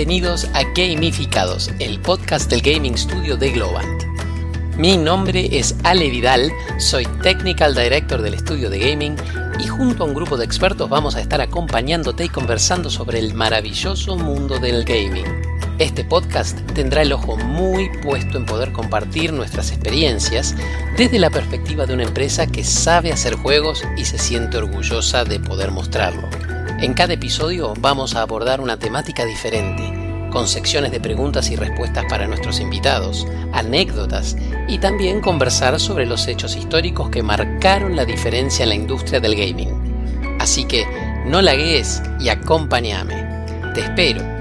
Bienvenidos a Gamificados, el podcast del Gaming Studio de. Mi nombre es Ale Vidal, soy Technical Director del estudio de gaming y junto a un grupo de expertos vamos a estar acompañándote y conversando sobre el maravilloso mundo del gaming. Este podcast tendrá el ojo muy puesto en poder compartir nuestras experiencias desde la perspectiva de una empresa que sabe hacer juegos y se siente orgullosa de poder mostrarlo. En cada episodio vamos a abordar una temática diferente, con secciones de preguntas y respuestas para nuestros invitados, anécdotas y también conversar sobre los hechos históricos que marcaron la diferencia en la industria del gaming. Así que no lagues y acompáñame. Te espero